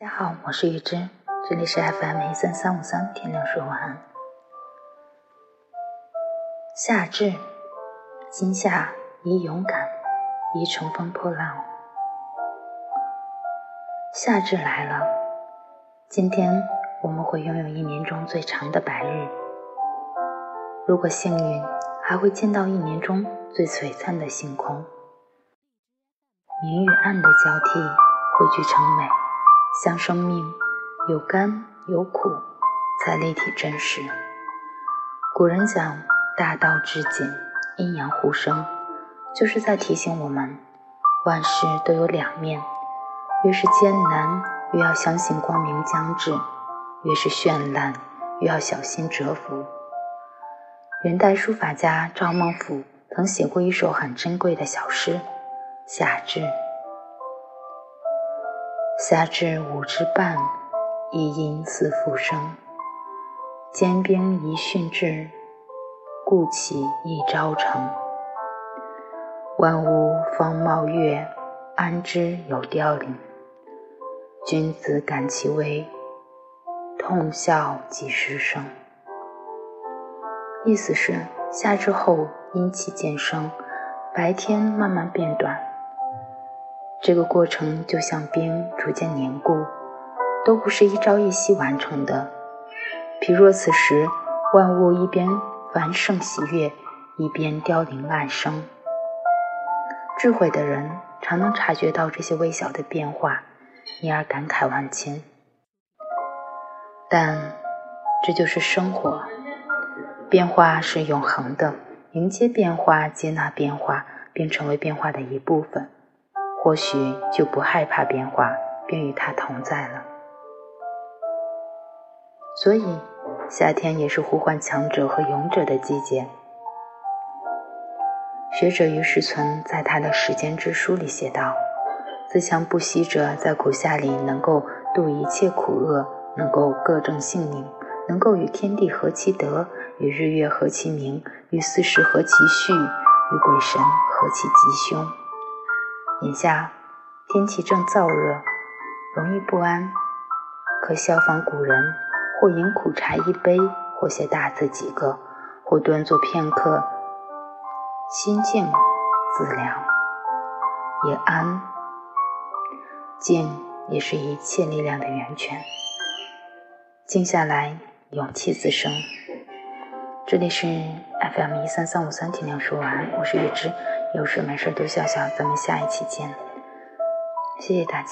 大家好，我是雨之，这里是 FM 一三三五三，天亮说晚安。夏至，今夏宜勇敢，宜乘风破浪。夏至来了，今天我们会拥有一年中最长的白日。如果幸运，还会见到一年中最璀璨的星空。明与暗的交替汇聚成美。像生命有甘有苦，才立体真实。古人讲大道至简，阴阳互生，就是在提醒我们，万事都有两面。越是艰难，越要相信光明将至；越是绚烂，越要小心蛰伏。元代书法家赵孟俯曾写过一首很珍贵的小诗《夏至》。夏至五之半，一阴似复生。坚冰一训至，故起一朝成。万物方茂月，安知有凋零？君子感其微，痛笑几时生？意思是夏至后阴气渐生，白天慢慢变短。这个过程就像冰逐渐凝固，都不是一朝一夕完成的。譬若此时，万物一边繁盛喜悦，一边凋零烂生。智慧的人常能察觉到这些微小的变化，因而感慨万千。但这就是生活，变化是永恒的，迎接变化，接纳变化，并成为变化的一部分。或许就不害怕变化，便与它同在了。所以，夏天也是呼唤强者和勇者的季节。学者于世存在他的《时间之书》里写道：“自强不息者，在苦夏里能够度一切苦厄，能够各正性命，能够与天地合其德，与日月合其明，与四时合其序，与鬼神合其吉凶。”眼下天气正燥热，容易不安，可效仿古人，或饮苦茶一杯，或写大字几个，或端坐片刻，心静自凉，也安。静也是一切力量的源泉，静下来，勇气自生。这里是 FM 一三三五三，天亮说晚安，我是月之。有事没事多笑笑，咱们下一期见，谢谢大家。